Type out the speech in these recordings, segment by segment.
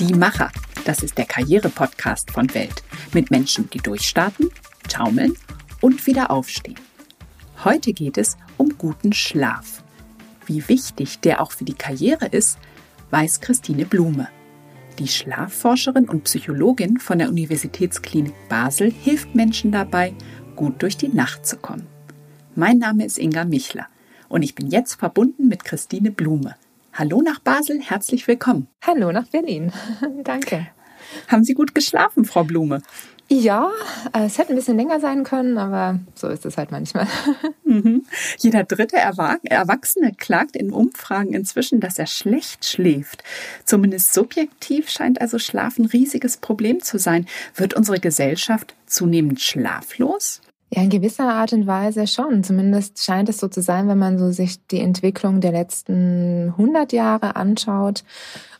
Die Macher, das ist der Karriere-Podcast von Welt mit Menschen, die durchstarten, taumeln und wieder aufstehen. Heute geht es um guten Schlaf. Wie wichtig der auch für die Karriere ist, weiß Christine Blume. Die Schlafforscherin und Psychologin von der Universitätsklinik Basel hilft Menschen dabei, gut durch die Nacht zu kommen. Mein Name ist Inga Michler und ich bin jetzt verbunden mit Christine Blume. Hallo nach Basel, herzlich willkommen. Hallo nach Berlin. Danke. Haben Sie gut geschlafen, Frau Blume? Ja, äh, es hätte ein bisschen länger sein können, aber so ist es halt manchmal. Mhm. Jeder dritte Erwachsene klagt in Umfragen inzwischen, dass er schlecht schläft. Zumindest subjektiv scheint also Schlaf ein riesiges Problem zu sein. Wird unsere Gesellschaft zunehmend schlaflos? Ja, in gewisser Art und Weise schon. Zumindest scheint es so zu sein, wenn man so sich die Entwicklung der letzten 100 Jahre anschaut.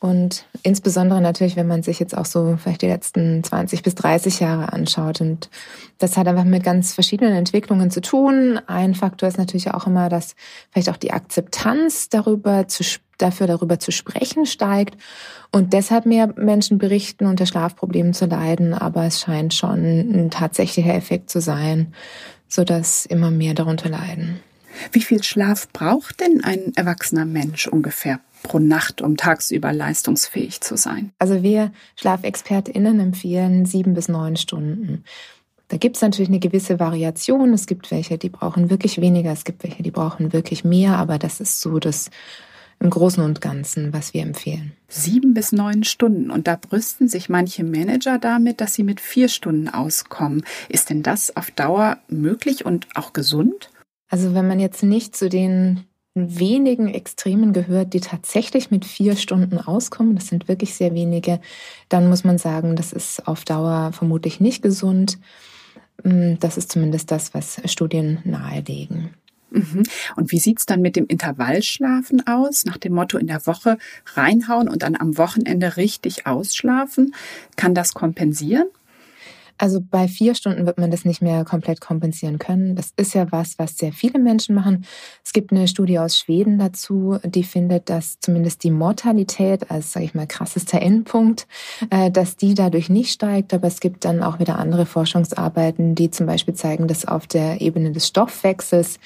Und insbesondere natürlich, wenn man sich jetzt auch so vielleicht die letzten 20 bis 30 Jahre anschaut. Und das hat einfach mit ganz verschiedenen Entwicklungen zu tun. Ein Faktor ist natürlich auch immer, dass vielleicht auch die Akzeptanz darüber zu, dafür darüber zu sprechen steigt und deshalb mehr Menschen berichten, unter Schlafproblemen zu leiden. Aber es scheint schon ein tatsächlicher Effekt zu sein, so dass immer mehr darunter leiden. Wie viel Schlaf braucht denn ein erwachsener Mensch ungefähr pro Nacht, um tagsüber leistungsfähig zu sein? Also wir SchlafexpertInnen empfehlen sieben bis neun Stunden. Da gibt es natürlich eine gewisse Variation. Es gibt welche, die brauchen wirklich weniger, es gibt welche, die brauchen wirklich mehr, aber das ist so das im Großen und Ganzen, was wir empfehlen. Sieben bis neun Stunden. Und da brüsten sich manche Manager damit, dass sie mit vier Stunden auskommen. Ist denn das auf Dauer möglich und auch gesund? Also wenn man jetzt nicht zu den wenigen Extremen gehört, die tatsächlich mit vier Stunden auskommen, das sind wirklich sehr wenige, dann muss man sagen, das ist auf Dauer vermutlich nicht gesund. Mm, das ist zumindest das, was Studien nahelegen. Mhm. Und wie sieht's dann mit dem Intervallschlafen aus? Nach dem Motto in der Woche reinhauen und dann am Wochenende richtig ausschlafen? Kann das kompensieren? Also bei vier Stunden wird man das nicht mehr komplett kompensieren können. Das ist ja was, was sehr viele Menschen machen. Es gibt eine Studie aus Schweden dazu, die findet, dass zumindest die Mortalität als, sage ich mal, krassester Endpunkt, äh, dass die dadurch nicht steigt. Aber es gibt dann auch wieder andere Forschungsarbeiten, die zum Beispiel zeigen, dass auf der Ebene des Stoffwechsels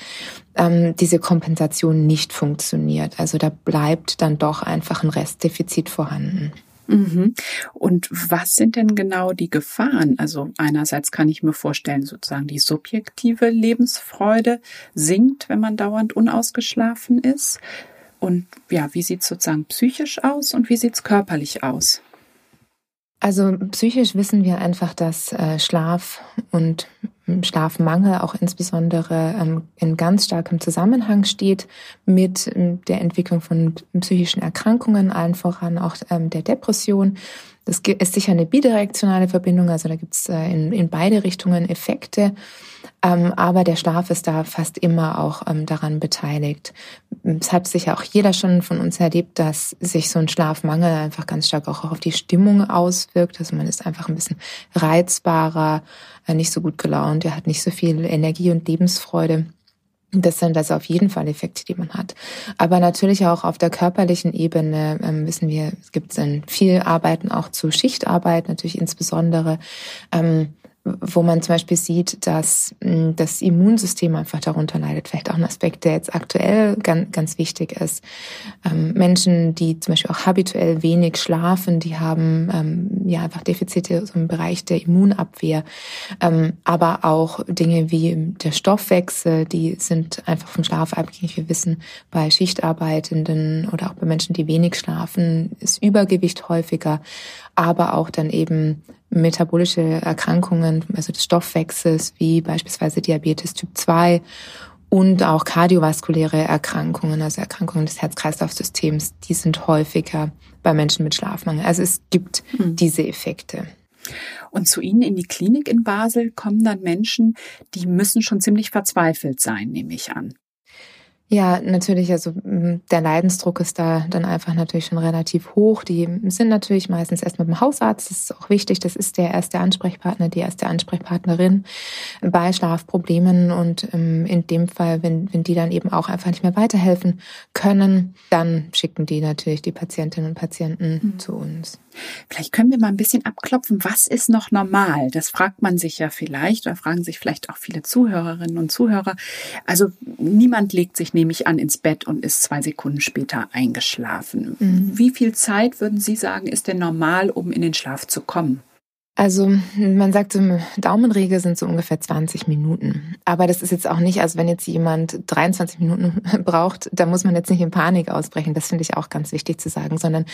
ähm, diese Kompensation nicht funktioniert. Also da bleibt dann doch einfach ein Restdefizit vorhanden. Mhm. Und was sind denn genau die Gefahren? Also einerseits kann ich mir vorstellen, sozusagen die subjektive Lebensfreude sinkt, wenn man dauernd unausgeschlafen ist. Und ja, wie sieht es sozusagen psychisch aus und wie sieht es körperlich aus? Also psychisch wissen wir einfach, dass äh, Schlaf und Schlafmangel auch insbesondere ähm, in ganz starkem Zusammenhang steht mit ähm, der Entwicklung von psychischen Erkrankungen, allen voran auch ähm, der Depression. Das ist sicher eine bidirektionale Verbindung, also da gibt es äh, in, in beide Richtungen Effekte. Ähm, aber der Schlaf ist da fast immer auch ähm, daran beteiligt. Es hat sicher auch jeder schon von uns erlebt, dass sich so ein Schlafmangel einfach ganz stark auch auf die Stimmung auswirkt. Also man ist einfach ein bisschen reizbarer, nicht so gut gelaunt, er hat nicht so viel Energie und Lebensfreude. Das sind also auf jeden Fall Effekte, die man hat. Aber natürlich auch auf der körperlichen Ebene ähm, wissen wir, es gibt viel Arbeiten auch zu Schichtarbeit, natürlich insbesondere. Ähm, wo man zum Beispiel sieht, dass hm, das Immunsystem einfach darunter leidet. Vielleicht auch ein Aspekt, der jetzt aktuell ganz, ganz wichtig ist. Ähm, Menschen, die zum Beispiel auch habituell wenig schlafen, die haben ähm, ja einfach Defizite im Bereich der Immunabwehr. Ähm, aber auch Dinge wie der Stoffwechsel, die sind einfach vom Schlaf abhängig. Wir wissen, bei Schichtarbeitenden oder auch bei Menschen, die wenig schlafen, ist Übergewicht häufiger, aber auch dann eben metabolische Erkrankungen, also des Stoffwechsels, wie beispielsweise Diabetes Typ 2 und auch kardiovaskuläre Erkrankungen, also Erkrankungen des Herz-Kreislauf-Systems, die sind häufiger bei Menschen mit Schlafmangel. Also es gibt hm. diese Effekte. Und zu Ihnen in die Klinik in Basel kommen dann Menschen, die müssen schon ziemlich verzweifelt sein, nehme ich an. Ja, natürlich, also mm, der Leidensdruck ist da dann einfach natürlich schon relativ hoch. Die sind natürlich meistens erst mit dem Hausarzt, das ist auch wichtig, das ist der erste Ansprechpartner, die erste Ansprechpartnerin bei Schlafproblemen und ähm, in dem Fall, wenn, wenn die dann eben auch einfach nicht mehr weiterhelfen können, dann schicken die natürlich die Patientinnen und Patienten mhm. zu uns. Vielleicht können wir mal ein bisschen abklopfen, was ist noch normal? Das fragt man sich ja vielleicht oder fragen sich vielleicht auch viele Zuhörerinnen und Zuhörer. Also niemand legt sich nämlich an ins Bett und ist zwei Sekunden später eingeschlafen. Mhm. Wie viel Zeit würden Sie sagen, ist denn normal, um in den Schlaf zu kommen? Also man sagt so, Daumenregel sind so ungefähr 20 Minuten. Aber das ist jetzt auch nicht, also wenn jetzt jemand 23 Minuten braucht, da muss man jetzt nicht in Panik ausbrechen. Das finde ich auch ganz wichtig zu sagen, sondern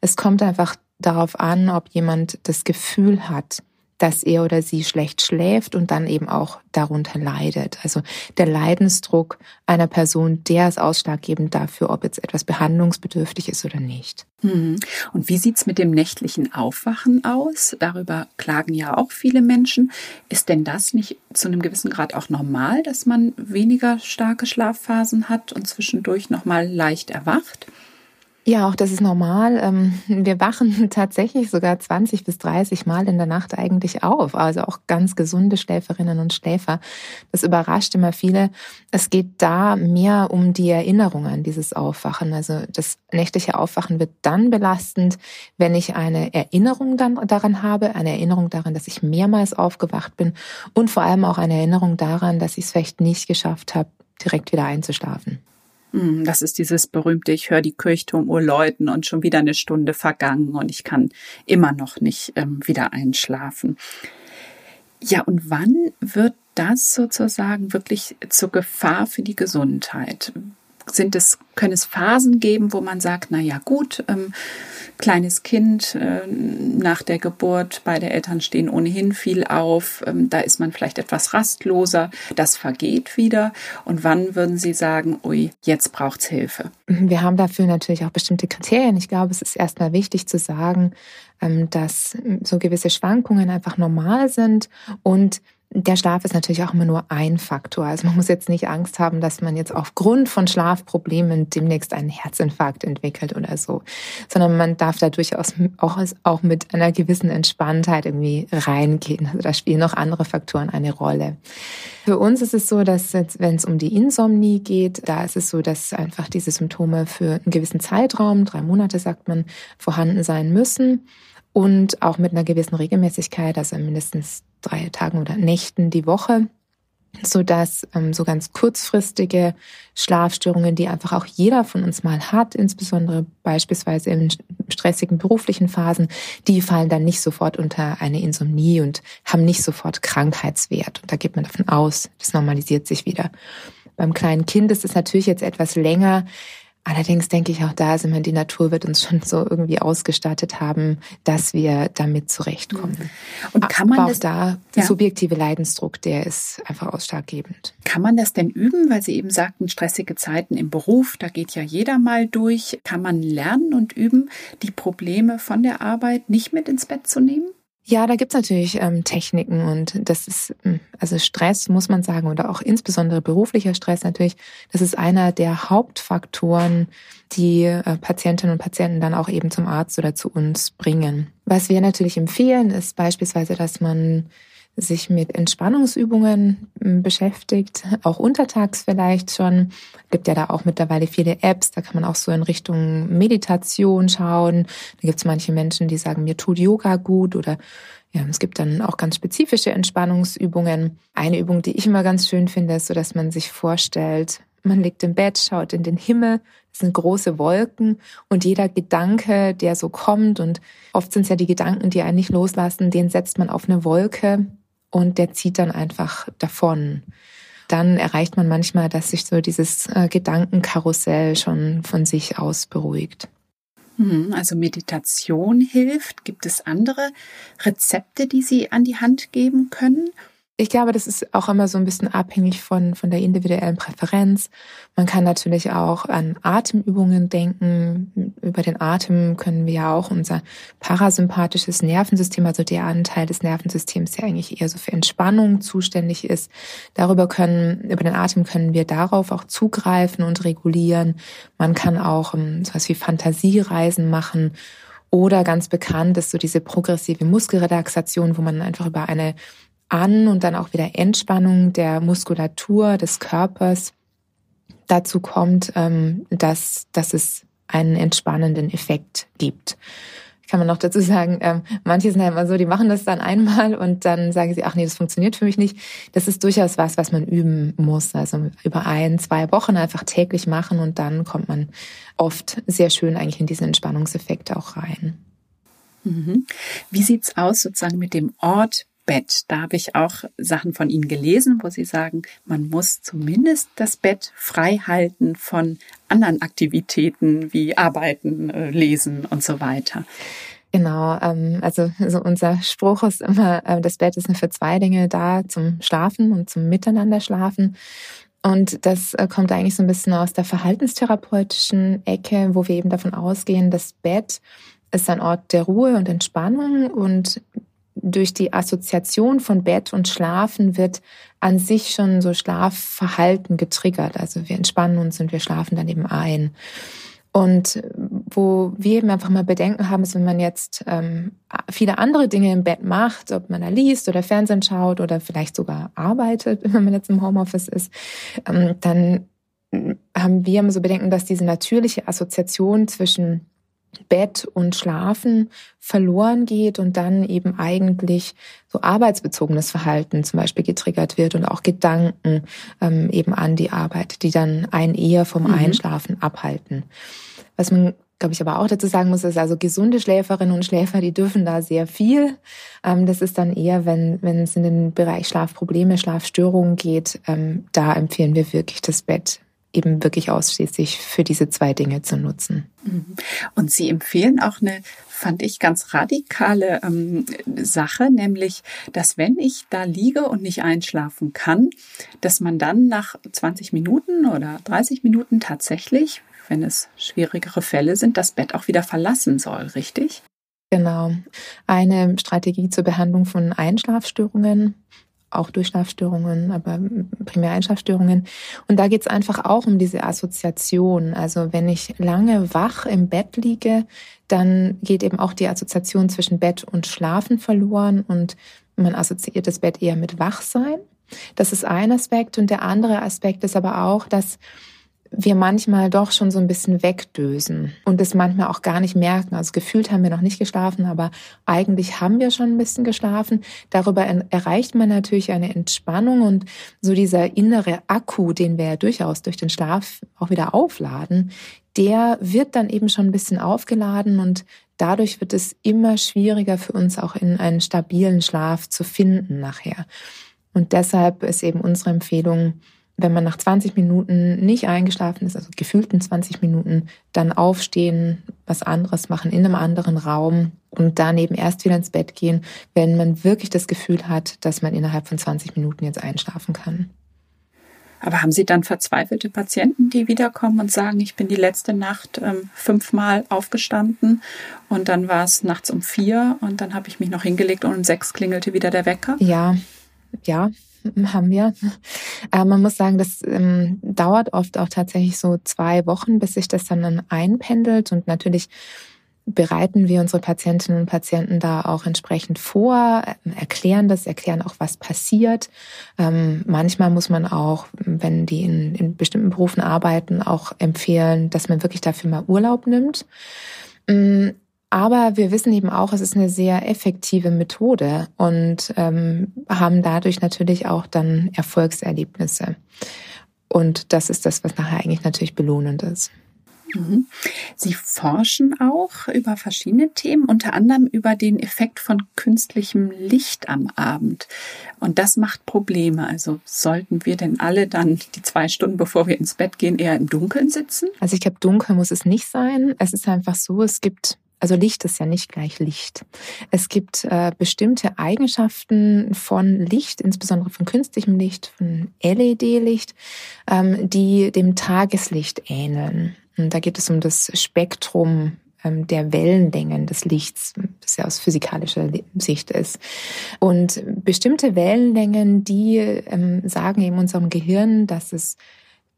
es kommt einfach darauf an, ob jemand das Gefühl hat, dass er oder sie schlecht schläft und dann eben auch darunter leidet. Also der Leidensdruck einer Person, der ist ausschlaggebend dafür, ob jetzt etwas behandlungsbedürftig ist oder nicht. Mhm. Und wie sieht's mit dem nächtlichen Aufwachen aus? Darüber klagen ja auch viele Menschen. Ist denn das nicht zu einem gewissen Grad auch normal, dass man weniger starke Schlafphasen hat und zwischendurch nochmal leicht erwacht? Ja, auch das ist normal. Ähm, wir wachen tatsächlich sogar 20 bis 30 Mal in der Nacht eigentlich auf. Also auch ganz gesunde Schläferinnen und Schläfer. Das überrascht immer viele. Es geht da mehr um die Erinnerung an dieses Aufwachen. Also das nächtliche Aufwachen wird dann belastend, wenn ich eine Erinnerung dann daran habe, eine Erinnerung daran, dass ich mehrmals aufgewacht bin und vor allem auch eine Erinnerung daran, dass ich es vielleicht nicht geschafft habe, direkt wieder einzuschlafen. Hm, das ist dieses berühmte, ich höre die Kirchturmuhr läuten und schon wieder eine Stunde vergangen und ich kann immer noch nicht ähm, wieder einschlafen. Ja, und wann wird das sozusagen wirklich zur Gefahr für die Gesundheit? Sind es, können es Phasen geben, wo man sagt, na ja, gut, ähm, kleines Kind äh, nach der Geburt, beide Eltern stehen ohnehin viel auf, ähm, da ist man vielleicht etwas rastloser, das vergeht wieder. Und wann würden Sie sagen, ui, jetzt braucht's Hilfe? Wir haben dafür natürlich auch bestimmte Kriterien. Ich glaube, es ist erstmal wichtig zu sagen, ähm, dass so gewisse Schwankungen einfach normal sind und der Schlaf ist natürlich auch immer nur ein Faktor. Also man muss jetzt nicht Angst haben, dass man jetzt aufgrund von Schlafproblemen demnächst einen Herzinfarkt entwickelt oder so, sondern man darf da durchaus auch, auch mit einer gewissen Entspanntheit irgendwie reingehen. Also da spielen noch andere Faktoren eine Rolle. Für uns ist es so, dass jetzt, wenn es um die Insomnie geht, da ist es so, dass einfach diese Symptome für einen gewissen Zeitraum, drei Monate sagt man, vorhanden sein müssen und auch mit einer gewissen Regelmäßigkeit, also mindestens drei Tagen oder Nächten die Woche, so dass ähm, so ganz kurzfristige Schlafstörungen, die einfach auch jeder von uns mal hat, insbesondere beispielsweise in stressigen beruflichen Phasen, die fallen dann nicht sofort unter eine Insomnie und haben nicht sofort Krankheitswert. Und da geht man davon aus, das normalisiert sich wieder. Beim kleinen Kind ist es natürlich jetzt etwas länger. Allerdings denke ich auch da, also die Natur wird uns schon so irgendwie ausgestattet haben, dass wir damit zurechtkommen. Mhm. Und kann man Aber das, auch da der subjektive Leidensdruck, der ist einfach ausschlaggebend. Kann man das denn üben, weil Sie eben sagten, stressige Zeiten im Beruf, da geht ja jeder mal durch. Kann man lernen und üben, die Probleme von der Arbeit nicht mit ins Bett zu nehmen? Ja, da gibt's natürlich ähm, Techniken und das ist, hm, also Stress muss man sagen, oder auch insbesondere beruflicher Stress natürlich, das ist einer der Hauptfaktoren, die äh, Patientinnen und Patienten dann auch eben zum Arzt oder zu uns bringen. Was wir natürlich empfehlen, ist beispielsweise, dass man sich mit Entspannungsübungen hm, beschäftigt, auch untertags vielleicht schon. Gibt ja da auch mittlerweile viele Apps, da kann man auch so in Richtung Meditation schauen. Da gibt es manche Menschen, die sagen, mir tut Yoga gut oder ja, es gibt dann auch ganz spezifische Entspannungsübungen. Eine Übung, die ich immer ganz schön finde, ist so, dass man sich vorstellt, man liegt im Bett, schaut in den Himmel, es sind große Wolken und jeder Gedanke, der so kommt und oft sind es ja die Gedanken, die einen nicht loslassen, den setzt man auf eine Wolke und der zieht dann einfach davon. Dann erreicht man manchmal, dass sich so dieses äh, Gedankenkarussell schon von sich aus beruhigt. Hm, also Meditation hilft. Gibt es andere Rezepte, die Sie an die Hand geben können? Ich glaube, das ist auch immer so ein bisschen abhängig von, von der individuellen Präferenz. Man kann natürlich auch an Atemübungen denken. Über den Atem können wir ja auch unser parasympathisches Nervensystem, also der Anteil des Nervensystems, der eigentlich eher so für Entspannung zuständig ist. Darüber können, über den Atem können wir darauf auch zugreifen und regulieren. Man kann auch um, ähm, sowas wie Fantasiereisen machen. Oder ganz bekannt ist so diese progressive Muskelrelaxation, wo man einfach über eine an und dann auch wieder Entspannung der Muskulatur des Körpers dazu kommt, ähm, dass, dass es einen entspannenden Effekt gibt. kann man noch dazu sagen, ähm, manche sind ja immer so, die machen das dann einmal und dann sagen sie, ach nee, das funktioniert für mich nicht. Das ist durchaus was, was man üben muss. Also über ein, zwei Wochen einfach täglich machen und dann kommt man oft sehr schön eigentlich in diesen Entspannungseffekt auch rein. Mhm. Wie sieht's aus sozusagen mit dem Ort Bett. Da habe ich auch Sachen von Ihnen gelesen, wo Sie sagen, man muss zumindest das Bett frei halten von anderen Aktivitäten wie Arbeiten, äh, Lesen und so weiter. Genau, ähm, also so unser Spruch ist immer, äh, das Bett ist nur für zwei Dinge da, zum Schlafen und zum Miteinander schlafen. Und das äh, kommt eigentlich so ein bisschen aus der verhaltenstherapeutischen Ecke, wo wir eben davon ausgehen, das Bett ist ein Ort der Ruhe und Entspannung und durch die Assoziation von Bett und Schlafen wird an sich schon so Schlafverhalten getriggert. Also wir entspannen uns und wir schlafen dann eben ein. Und wo wir eben einfach mal Bedenken haben, ist, wenn man jetzt ähm, viele andere Dinge im Bett macht, ob man da liest oder Fernsehen schaut oder vielleicht sogar arbeitet, wenn man jetzt im Homeoffice ist, ähm, dann haben wir immer so Bedenken, dass diese natürliche Assoziation zwischen Bett und Schlafen verloren geht und dann eben eigentlich so arbeitsbezogenes Verhalten zum Beispiel getriggert wird und auch Gedanken ähm, eben an die Arbeit, die dann einen eher vom mhm. Einschlafen abhalten. Was man glaube ich, aber auch dazu sagen muss, ist also gesunde Schläferinnen und Schläfer, die dürfen da sehr viel. Ähm, das ist dann eher, wenn, wenn es in den Bereich Schlafprobleme, Schlafstörungen geht, ähm, da empfehlen wir wirklich das Bett eben wirklich ausschließlich für diese zwei Dinge zu nutzen. Mhm. Und Sie empfehlen auch eine, fand ich, ganz radikale ähm, Sache, nämlich, dass wenn ich da liege und nicht einschlafen kann, dass man dann nach 20 Minuten oder 30 Minuten tatsächlich, wenn es schwierigere Fälle sind, das Bett auch wieder verlassen soll, richtig? Genau. Eine Strategie zur Behandlung von Einschlafstörungen auch Durchschlafstörungen, aber primär Einschlafstörungen. Und da geht es einfach auch um diese Assoziation. Also wenn ich lange wach im Bett liege, dann geht eben auch die Assoziation zwischen Bett und Schlafen verloren und man assoziiert das Bett eher mit Wachsein. Das ist ein Aspekt. Und der andere Aspekt ist aber auch, dass wir manchmal doch schon so ein bisschen wegdösen und es manchmal auch gar nicht merken. Also gefühlt haben wir noch nicht geschlafen, aber eigentlich haben wir schon ein bisschen geschlafen. Darüber erreicht man natürlich eine Entspannung und so dieser innere Akku, den wir ja durchaus durch den Schlaf auch wieder aufladen, der wird dann eben schon ein bisschen aufgeladen und dadurch wird es immer schwieriger für uns auch in einen stabilen Schlaf zu finden nachher. Und deshalb ist eben unsere Empfehlung, wenn man nach 20 Minuten nicht eingeschlafen ist, also gefühlten 20 Minuten, dann aufstehen, was anderes machen in einem anderen Raum und dann eben erst wieder ins Bett gehen, wenn man wirklich das Gefühl hat, dass man innerhalb von 20 Minuten jetzt einschlafen kann. Aber haben Sie dann verzweifelte Patienten, die wiederkommen und sagen, ich bin die letzte Nacht ähm, fünfmal aufgestanden und dann war es nachts um vier und dann habe ich mich noch hingelegt und um sechs klingelte wieder der Wecker? Ja, ja, haben wir. Äh, man muss sagen, das ähm, dauert oft auch tatsächlich so zwei Wochen, bis sich das dann einpendelt. Und natürlich bereiten wir unsere Patientinnen und Patienten da auch entsprechend vor, erklären das, erklären auch, was passiert. Ähm, manchmal muss man auch, wenn die in, in bestimmten Berufen arbeiten, auch empfehlen, dass man wirklich dafür mal Urlaub nimmt. Mm, aber wir wissen eben auch, es ist eine sehr effektive Methode und ähm, haben dadurch natürlich auch dann Erfolgserlebnisse. Und das ist das, was nachher eigentlich natürlich belohnend ist. Mhm. Sie forschen auch über verschiedene Themen, unter anderem über den Effekt von künstlichem Licht am Abend. Und das macht Probleme. Also sollten wir denn alle dann die zwei Stunden, bevor wir ins Bett gehen, eher im Dunkeln sitzen? Also ich glaube, dunkel muss es nicht sein. Es ist einfach so, es gibt also Licht ist ja nicht gleich Licht. Es gibt äh, bestimmte Eigenschaften von Licht, insbesondere von künstlichem Licht, von LED-Licht, ähm, die dem Tageslicht ähneln. Und da geht es um das Spektrum ähm, der Wellenlängen des Lichts, das ja aus physikalischer Sicht ist. Und bestimmte Wellenlängen, die ähm, sagen eben unserem Gehirn, dass es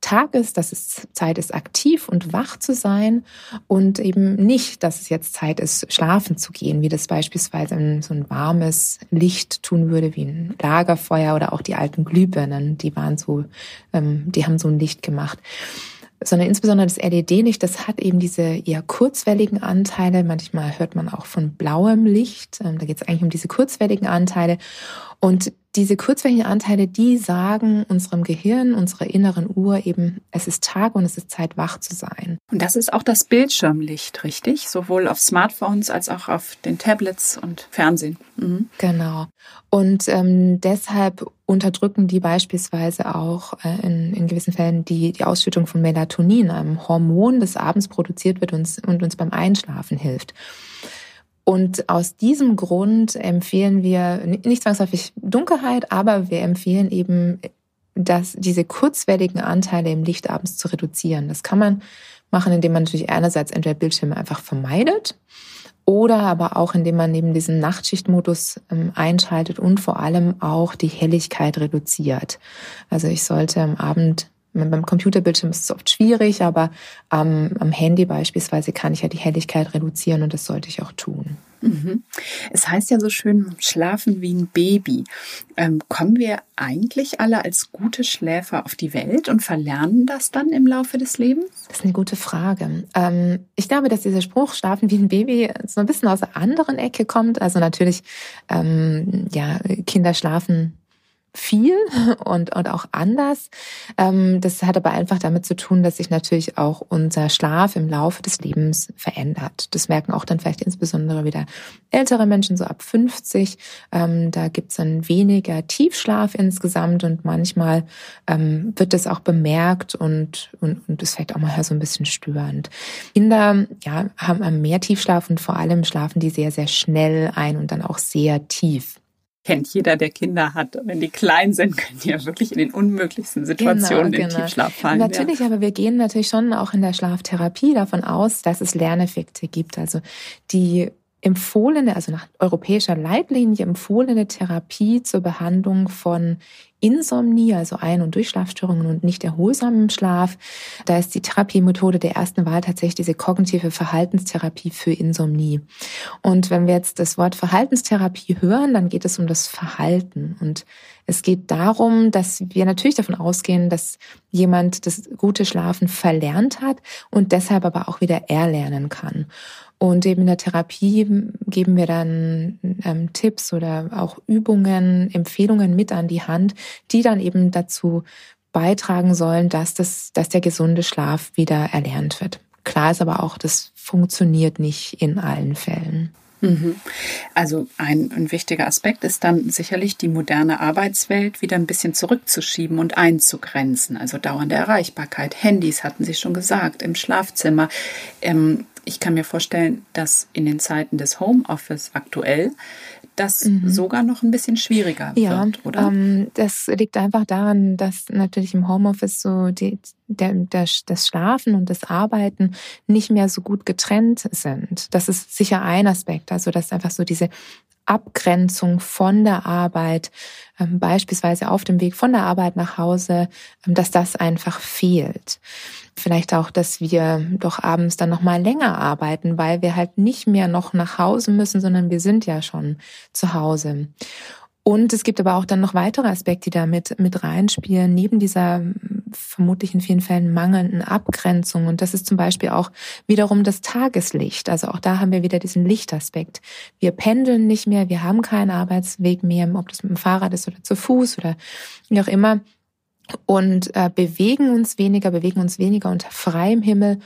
Tag ist, dass es Zeit ist, aktiv und wach zu sein und eben nicht, dass es jetzt Zeit ist, schlafen zu gehen, wie das beispielsweise so ein warmes Licht tun würde, wie ein Lagerfeuer oder auch die alten Glühbirnen, die waren so, ähm, die haben so ein Licht gemacht sondern insbesondere das LED-Licht, das hat eben diese eher kurzwelligen Anteile. Manchmal hört man auch von blauem Licht. Ähm, da geht es eigentlich um diese kurzwelligen Anteile. Und diese kurzwelligen Anteile, die sagen unserem Gehirn, unserer inneren Uhr eben, es ist Tag und es ist Zeit, wach zu sein. Und das ist auch das Bildschirmlicht, richtig? Sowohl auf Smartphones als auch auf den Tablets und Fernsehen. Mhm. Genau. Und ähm, deshalb unterdrücken die beispielsweise auch äh, in, in gewissen Fällen die, die Ausschüttung von Melatonin, einem Hormon, das abends produziert wird und, und uns beim Einschlafen hilft. Und aus diesem Grund empfehlen wir nicht zwangsläufig Dunkelheit, aber wir empfehlen eben, dass diese kurzwelligen Anteile im Licht abends zu reduzieren. Das kann man machen, indem man natürlich einerseits entweder Bildschirme einfach vermeidet oder aber auch indem man neben diesen Nachtschichtmodus ähm, einschaltet und vor allem auch die Helligkeit reduziert. Also ich sollte am Abend beim Computerbildschirm ist es oft schwierig, aber ähm, am Handy beispielsweise kann ich ja die Helligkeit reduzieren und das sollte ich auch tun. Mhm. Es heißt ja so schön, schlafen wie ein Baby. Ähm, kommen wir eigentlich alle als gute Schläfer auf die Welt und verlernen das dann im Laufe des Lebens? Das ist eine gute Frage. Ähm, ich glaube, dass dieser Spruch, schlafen wie ein Baby, so ein bisschen aus einer anderen Ecke kommt. Also natürlich, ähm, ja, Kinder schlafen viel und, und auch anders. Ähm, das hat aber einfach damit zu tun, dass sich natürlich auch unser Schlaf im Laufe des Lebens verändert. Das merken auch dann vielleicht insbesondere wieder ältere Menschen, so ab 50. Ähm, da gibt's dann weniger Tiefschlaf insgesamt und manchmal ähm, wird das auch bemerkt und, und, und ist vielleicht auch mal so ein bisschen störend. Kinder ja, haben mehr Tiefschlaf und vor allem schlafen die sehr, sehr schnell ein und dann auch sehr tief kennt jeder, der Kinder hat. Wenn die klein sind, können die ja wirklich in den unmöglichsten Situationen genau, in den Tiefschlaf fallen. Natürlich, ja. aber wir gehen natürlich schon auch in der Schlaftherapie davon aus, dass es Lerneffekte gibt. Also die empfohlene, also nach europäischer Leitlinie empfohlene Therapie zur Behandlung von Insomnie, also Ein- und Durchschlafstörungen und nicht erholsamem Schlaf. Da ist die Therapiemethode der ersten Wahl tatsächlich diese kognitive Verhaltenstherapie für Insomnie. Und wenn wir jetzt das Wort Verhaltenstherapie hören, dann geht es um das Verhalten. Und es geht darum, dass wir natürlich davon ausgehen, dass jemand das gute Schlafen verlernt hat und deshalb aber auch wieder erlernen kann. Und eben in der Therapie geben wir dann ähm, Tipps oder auch Übungen, Empfehlungen mit an die Hand, die dann eben dazu beitragen sollen, dass, das, dass der gesunde Schlaf wieder erlernt wird. Klar ist aber auch, das funktioniert nicht in allen Fällen. Mhm. Also ein, ein, wichtiger Aspekt ist dann sicherlich die moderne Arbeitswelt wieder ein bisschen zurückzuschieben und einzugrenzen. Also dauernde Erreichbarkeit, Handys hatten Sie schon gesagt, im Schlafzimmer. Ähm, ich kann mir vorstellen, dass in den Zeiten des Homeoffice aktuell das mhm. sogar noch ein bisschen schwieriger ja, wird, oder? Ähm, das liegt einfach daran, dass natürlich im Homeoffice so die, der, der, das Schlafen und das Arbeiten nicht mehr so gut getrennt sind. Das ist sicher ein Aspekt. Also dass einfach so diese Abgrenzung von der Arbeit, ähm, beispielsweise auf dem Weg von der Arbeit nach Hause, ähm, dass das einfach fehlt. Vielleicht auch, dass wir doch abends dann noch mal länger arbeiten, weil wir halt nicht mehr noch nach Hause müssen, sondern wir sind ja schon zu Hause. Und es gibt aber auch dann noch weitere Aspekte, die da mit, mit reinspielen, neben dieser vermutlich in vielen Fällen mangelnden Abgrenzung. Und das ist zum Beispiel auch wiederum das Tageslicht. Also auch da haben wir wieder diesen Lichtaspekt. Wir pendeln nicht mehr, wir haben keinen Arbeitsweg mehr, ob das mit dem Fahrrad ist oder zu Fuß oder wie auch immer. Und äh, bewegen uns weniger, bewegen uns weniger unter freiem Himmel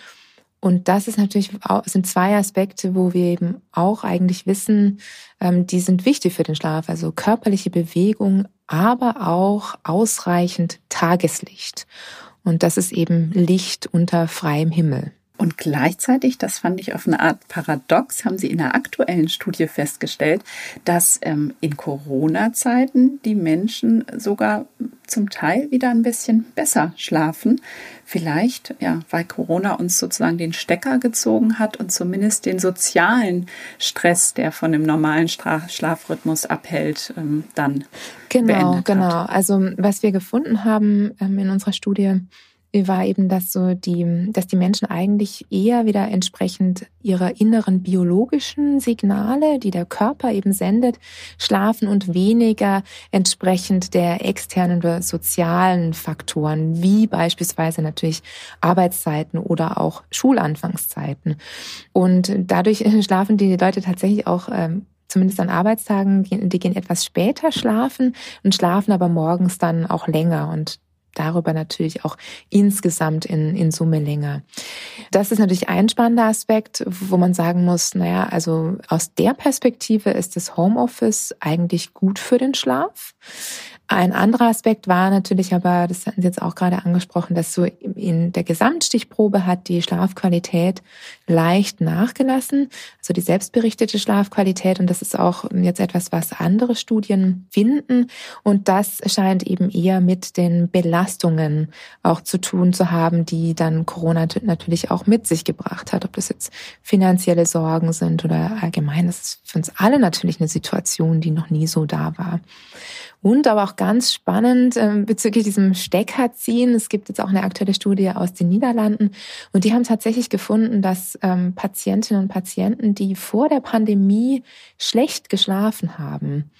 und das ist natürlich sind zwei Aspekte, wo wir eben auch eigentlich wissen, ähm, die sind wichtig für den Schlaf. Also körperliche Bewegung, aber auch ausreichend Tageslicht. Und das ist eben Licht unter freiem Himmel. Und gleichzeitig, das fand ich auf eine Art paradox, haben Sie in einer aktuellen Studie festgestellt, dass ähm, in Corona-Zeiten die Menschen sogar zum Teil wieder ein bisschen besser schlafen. Vielleicht, ja, weil Corona uns sozusagen den Stecker gezogen hat und zumindest den sozialen Stress, der von dem normalen Schlafrhythmus abhält, ähm, dann genau, genau. Hat. Also was wir gefunden haben ähm, in unserer Studie war eben, dass so die, dass die Menschen eigentlich eher wieder entsprechend ihrer inneren biologischen Signale, die der Körper eben sendet, schlafen und weniger entsprechend der externen oder sozialen Faktoren, wie beispielsweise natürlich Arbeitszeiten oder auch Schulanfangszeiten. Und dadurch schlafen die Leute tatsächlich auch ähm, zumindest an Arbeitstagen, die gehen etwas später schlafen und schlafen aber morgens dann auch länger. Und darüber natürlich auch insgesamt in, in Summe länger. Das ist natürlich ein spannender Aspekt, wo man sagen muss, naja, also aus der Perspektive ist das Homeoffice eigentlich gut für den Schlaf. Ein anderer Aspekt war natürlich aber, das hatten Sie jetzt auch gerade angesprochen, dass so in der Gesamtstichprobe hat die Schlafqualität leicht nachgelassen, also die selbstberichtete Schlafqualität. Und das ist auch jetzt etwas, was andere Studien finden. Und das scheint eben eher mit den Belastungen auch zu tun zu haben, die dann Corona natürlich auch mit sich gebracht hat. Ob das jetzt finanzielle Sorgen sind oder allgemein, das ist für uns alle natürlich eine Situation, die noch nie so da war. Und aber auch ganz spannend äh, bezüglich diesem Steckerziehen. Es gibt jetzt auch eine aktuelle Studie aus den Niederlanden und die haben tatsächlich gefunden, dass ähm, Patientinnen und Patienten, die vor der Pandemie schlecht geschlafen haben,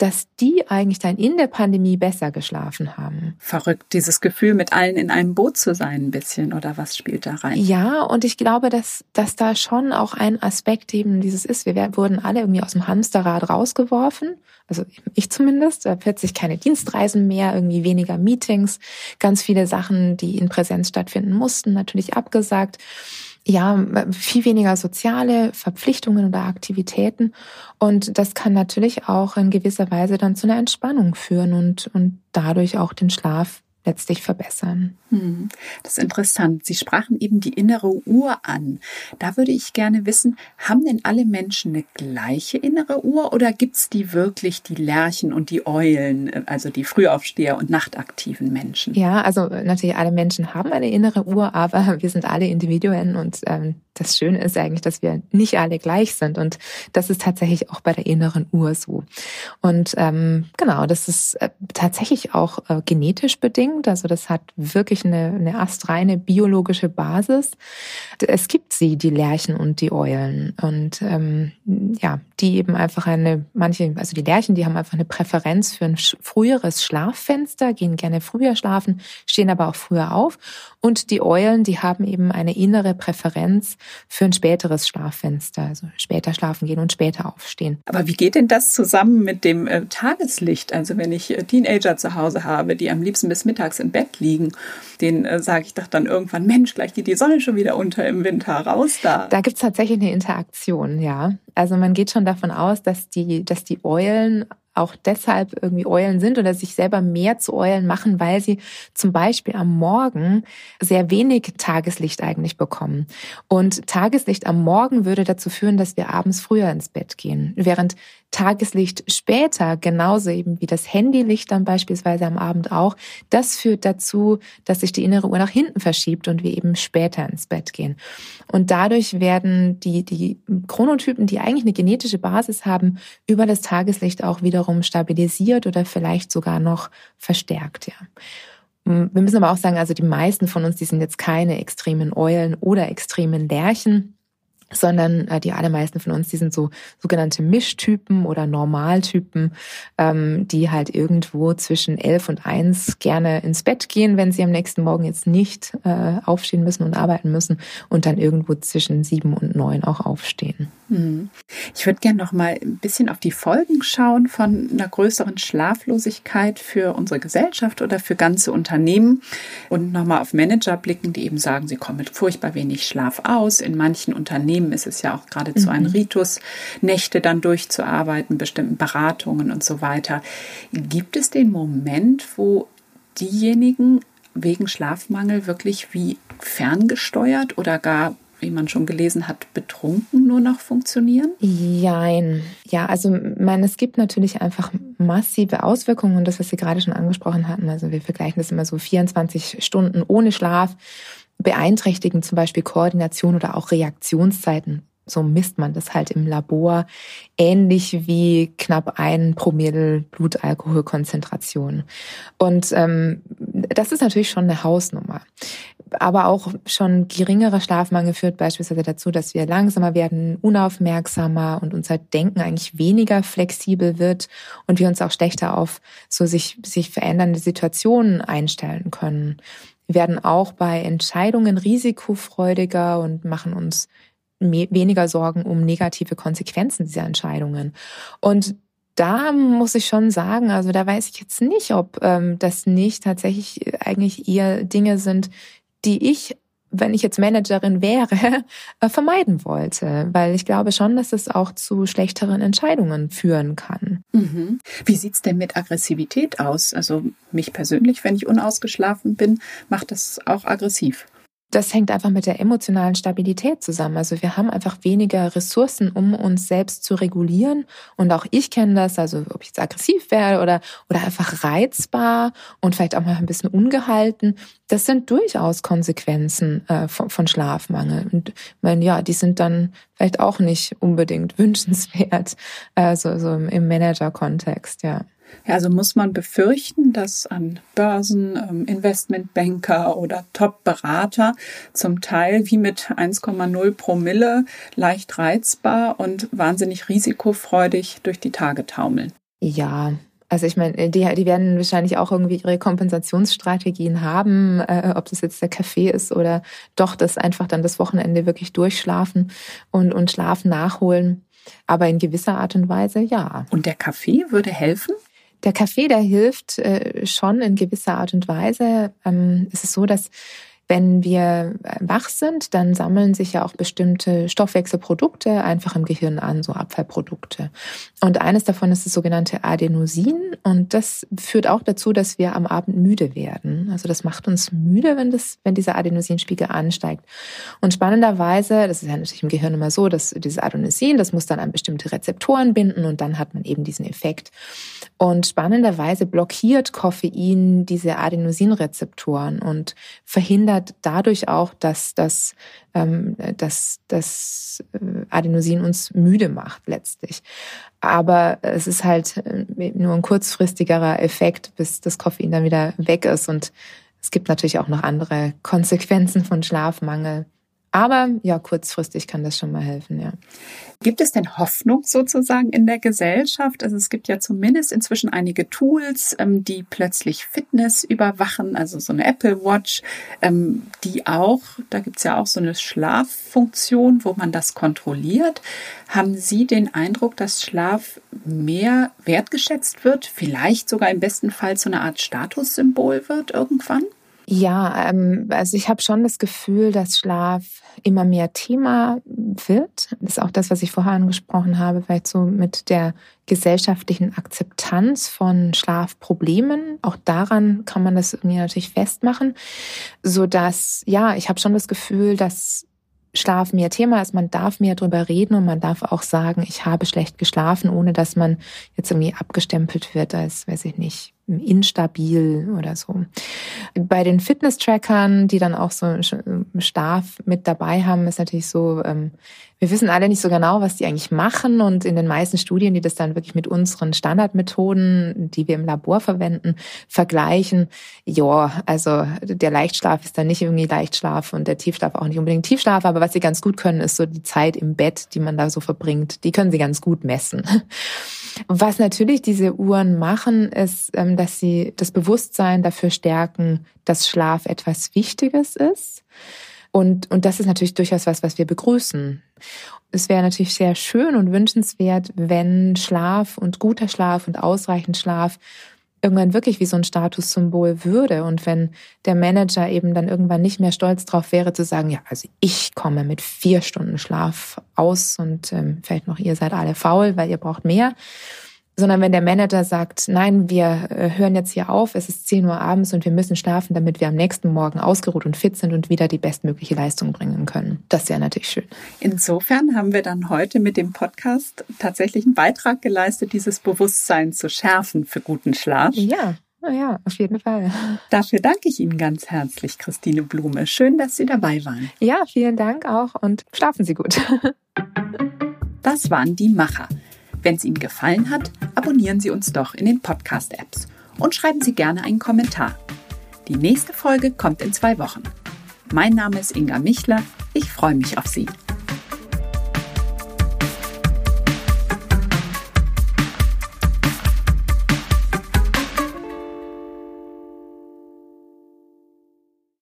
dass die eigentlich dann in der Pandemie besser geschlafen haben. Verrückt, dieses Gefühl, mit allen in einem Boot zu sein, ein bisschen, oder was spielt da rein? Ja, und ich glaube, dass, dass da schon auch ein Aspekt eben dieses ist. Wir wurden alle irgendwie aus dem Hamsterrad rausgeworfen. Also ich zumindest. Da plötzlich keine Dienstreisen mehr, irgendwie weniger Meetings, ganz viele Sachen, die in Präsenz stattfinden mussten, natürlich abgesagt ja, viel weniger soziale Verpflichtungen oder Aktivitäten. Und das kann natürlich auch in gewisser Weise dann zu einer Entspannung führen und, und dadurch auch den Schlaf letztlich verbessern. Hm, das ist interessant. Sie sprachen eben die innere Uhr an. Da würde ich gerne wissen, haben denn alle Menschen eine gleiche innere Uhr oder gibt es die wirklich, die Lerchen und die Eulen, also die Frühaufsteher und nachtaktiven Menschen? Ja, also natürlich alle Menschen haben eine innere Uhr, aber wir sind alle Individuen und ähm, das Schöne ist eigentlich, dass wir nicht alle gleich sind und das ist tatsächlich auch bei der inneren Uhr so. Und ähm, genau, das ist äh, tatsächlich auch äh, genetisch bedingt, also das hat wirklich eine, eine astreine biologische Basis. Es gibt sie, die Lerchen und die Eulen. Und ähm, ja, die eben einfach eine, manche, also die Lerchen, die haben einfach eine Präferenz für ein früheres Schlaffenster, gehen gerne früher schlafen, stehen aber auch früher auf. Und die Eulen, die haben eben eine innere Präferenz für ein späteres Schlaffenster, also später schlafen gehen und später aufstehen. Aber wie geht denn das zusammen mit dem äh, Tageslicht? Also wenn ich äh, Teenager zu Hause habe, die am liebsten bis mittags im Bett liegen, den äh, sage ich doch dann irgendwann, Mensch, gleich geht die Sonne schon wieder unter im Winter, raus da. Da gibt's tatsächlich eine Interaktion, ja. Also man geht schon davon aus, dass die, dass die Eulen auch deshalb irgendwie Eulen sind oder sich selber mehr zu Eulen machen, weil sie zum Beispiel am Morgen sehr wenig Tageslicht eigentlich bekommen. Und Tageslicht am Morgen würde dazu führen, dass wir abends früher ins Bett gehen, während Tageslicht später, genauso eben wie das Handylicht dann beispielsweise am Abend auch, das führt dazu, dass sich die innere Uhr nach hinten verschiebt und wir eben später ins Bett gehen. Und dadurch werden die, die Chronotypen, die eigentlich eine genetische Basis haben, über das Tageslicht auch wiederum stabilisiert oder vielleicht sogar noch verstärkt, ja. Wir müssen aber auch sagen, also die meisten von uns, die sind jetzt keine extremen Eulen oder extremen Lerchen sondern äh, die allermeisten von uns, die sind so sogenannte Mischtypen oder Normaltypen, ähm, die halt irgendwo zwischen elf und eins gerne ins Bett gehen, wenn sie am nächsten Morgen jetzt nicht äh, aufstehen müssen und arbeiten müssen und dann irgendwo zwischen sieben und neun auch aufstehen. Hm. Ich würde gerne noch mal ein bisschen auf die Folgen schauen von einer größeren Schlaflosigkeit für unsere Gesellschaft oder für ganze Unternehmen und noch mal auf Manager blicken, die eben sagen, sie kommen mit furchtbar wenig Schlaf aus. In manchen Unternehmen ist es ja auch geradezu mhm. ein Ritus, Nächte dann durchzuarbeiten, bestimmten Beratungen und so weiter. Gibt es den Moment, wo diejenigen wegen Schlafmangel wirklich wie ferngesteuert oder gar wie man schon gelesen hat, betrunken nur noch funktionieren? Jein. Ja, also meine, es gibt natürlich einfach massive Auswirkungen und das, was Sie gerade schon angesprochen hatten. Also wir vergleichen das immer so 24 Stunden ohne Schlaf beeinträchtigen zum Beispiel Koordination oder auch Reaktionszeiten so misst man das halt im Labor, ähnlich wie knapp ein Promille Blutalkoholkonzentration. Und ähm, das ist natürlich schon eine Hausnummer. Aber auch schon geringerer Schlafmangel führt beispielsweise dazu, dass wir langsamer werden, unaufmerksamer und unser Denken eigentlich weniger flexibel wird und wir uns auch schlechter auf so sich, sich verändernde Situationen einstellen können. Werden auch bei Entscheidungen risikofreudiger und machen uns weniger Sorgen um negative Konsequenzen dieser Entscheidungen. Und da muss ich schon sagen, also da weiß ich jetzt nicht, ob ähm, das nicht tatsächlich eigentlich eher Dinge sind, die ich, wenn ich jetzt Managerin wäre, äh, vermeiden wollte. Weil ich glaube schon, dass es auch zu schlechteren Entscheidungen führen kann. Mhm. Wie sieht's denn mit Aggressivität aus? Also mich persönlich, wenn ich unausgeschlafen bin, macht das auch aggressiv das hängt einfach mit der emotionalen Stabilität zusammen. Also wir haben einfach weniger Ressourcen, um uns selbst zu regulieren. Und auch ich kenne das, also ob ich jetzt aggressiv wäre oder, oder einfach reizbar und vielleicht auch mal ein bisschen ungehalten. Das sind durchaus Konsequenzen äh, von, von Schlafmangel. Und meine, ja, die sind dann vielleicht auch nicht unbedingt wünschenswert, äh, so, so im Manager-Kontext, ja. Ja, also muss man befürchten, dass an Börsen ähm, Investmentbanker oder Top-Berater zum Teil wie mit 1,0 Promille leicht reizbar und wahnsinnig risikofreudig durch die Tage taumeln. Ja, also ich meine, die, die werden wahrscheinlich auch irgendwie ihre Kompensationsstrategien haben, äh, ob das jetzt der Kaffee ist oder doch das einfach dann das Wochenende wirklich durchschlafen und, und Schlaf nachholen. Aber in gewisser Art und Weise ja. Und der Kaffee würde helfen? Der Kaffee, der hilft äh, schon in gewisser Art und Weise. Ähm, es ist so, dass wenn wir äh, wach sind, dann sammeln sich ja auch bestimmte Stoffwechselprodukte einfach im Gehirn an, so Abfallprodukte. Und eines davon ist das sogenannte Adenosin. Und das führt auch dazu, dass wir am Abend müde werden. Also das macht uns müde, wenn, das, wenn dieser Adenosinspiegel ansteigt. Und spannenderweise, das ist ja natürlich im Gehirn immer so, dass dieses Adenosin, das muss dann an bestimmte Rezeptoren binden und dann hat man eben diesen Effekt. Und spannenderweise blockiert Koffein diese Adenosinrezeptoren und verhindert dadurch auch, dass das, ähm, dass das äh, Adenosin uns müde macht letztlich. Aber es ist halt äh, nur ein kurzfristigerer Effekt, bis das Koffein dann wieder weg ist. Und es gibt natürlich auch noch andere Konsequenzen von Schlafmangel. Aber ja, kurzfristig kann das schon mal helfen, ja. Gibt es denn Hoffnung sozusagen in der Gesellschaft? Also es gibt ja zumindest inzwischen einige Tools, ähm, die plötzlich Fitness überwachen, also so eine Apple Watch, ähm, die auch, da gibt's ja auch so eine Schlaffunktion, wo man das kontrolliert. Haben Sie den Eindruck, dass Schlaf mehr wertgeschätzt wird, vielleicht sogar im besten Fall zu einer Art Statussymbol wird irgendwann? Ja, ähm, also ich habe schon das Gefühl, dass Schlaf immer mehr Thema wird. Das ist auch das, was ich vorher angesprochen habe, vielleicht so mit der gesellschaftlichen Akzeptanz von Schlafproblemen. Auch daran kann man das irgendwie natürlich festmachen, so dass ja, ich habe schon das Gefühl, dass Schlaf mehr Thema ist. Man darf mehr drüber reden und man darf auch sagen, ich habe schlecht geschlafen, ohne dass man jetzt irgendwie abgestempelt wird als, weiß ich nicht, instabil oder so. Bei den Fitness-Trackern, die dann auch so Schlaf mit dabei haben, ist natürlich so, ähm, wir wissen alle nicht so genau, was die eigentlich machen. Und in den meisten Studien, die das dann wirklich mit unseren Standardmethoden, die wir im Labor verwenden, vergleichen, ja, also der Leichtschlaf ist dann nicht irgendwie Leichtschlaf und der Tiefschlaf auch nicht unbedingt Tiefschlaf. Aber was sie ganz gut können, ist so die Zeit im Bett, die man da so verbringt. Die können sie ganz gut messen. Was natürlich diese Uhren machen, ist, ähm, dass sie das Bewusstsein dafür stärken, dass Schlaf etwas Wichtiges ist. Und, und das ist natürlich durchaus was, was wir begrüßen. Es wäre natürlich sehr schön und wünschenswert, wenn Schlaf und guter Schlaf und ausreichend Schlaf irgendwann wirklich wie so ein Statussymbol würde. Und wenn der Manager eben dann irgendwann nicht mehr stolz drauf wäre zu sagen, ja, also ich komme mit vier Stunden Schlaf aus und ähm, vielleicht noch ihr seid alle faul, weil ihr braucht mehr, sondern wenn der Manager sagt, nein, wir äh, hören jetzt hier auf, es ist 10 Uhr abends und wir müssen schlafen, damit wir am nächsten Morgen ausgeruht und fit sind und wieder die bestmögliche Leistung bringen können. Das wäre natürlich schön. Insofern haben wir dann heute mit dem Podcast tatsächlich einen Beitrag geleistet, dieses Bewusstsein zu schärfen für guten Schlaf. Ja. Ja, auf jeden Fall. Dafür danke ich Ihnen ganz herzlich, Christine Blume. Schön, dass Sie dabei waren. Ja, vielen Dank auch und schlafen Sie gut. Das waren die Macher. Wenn es Ihnen gefallen hat, abonnieren Sie uns doch in den Podcast-Apps und schreiben Sie gerne einen Kommentar. Die nächste Folge kommt in zwei Wochen. Mein Name ist Inga Michler. Ich freue mich auf Sie.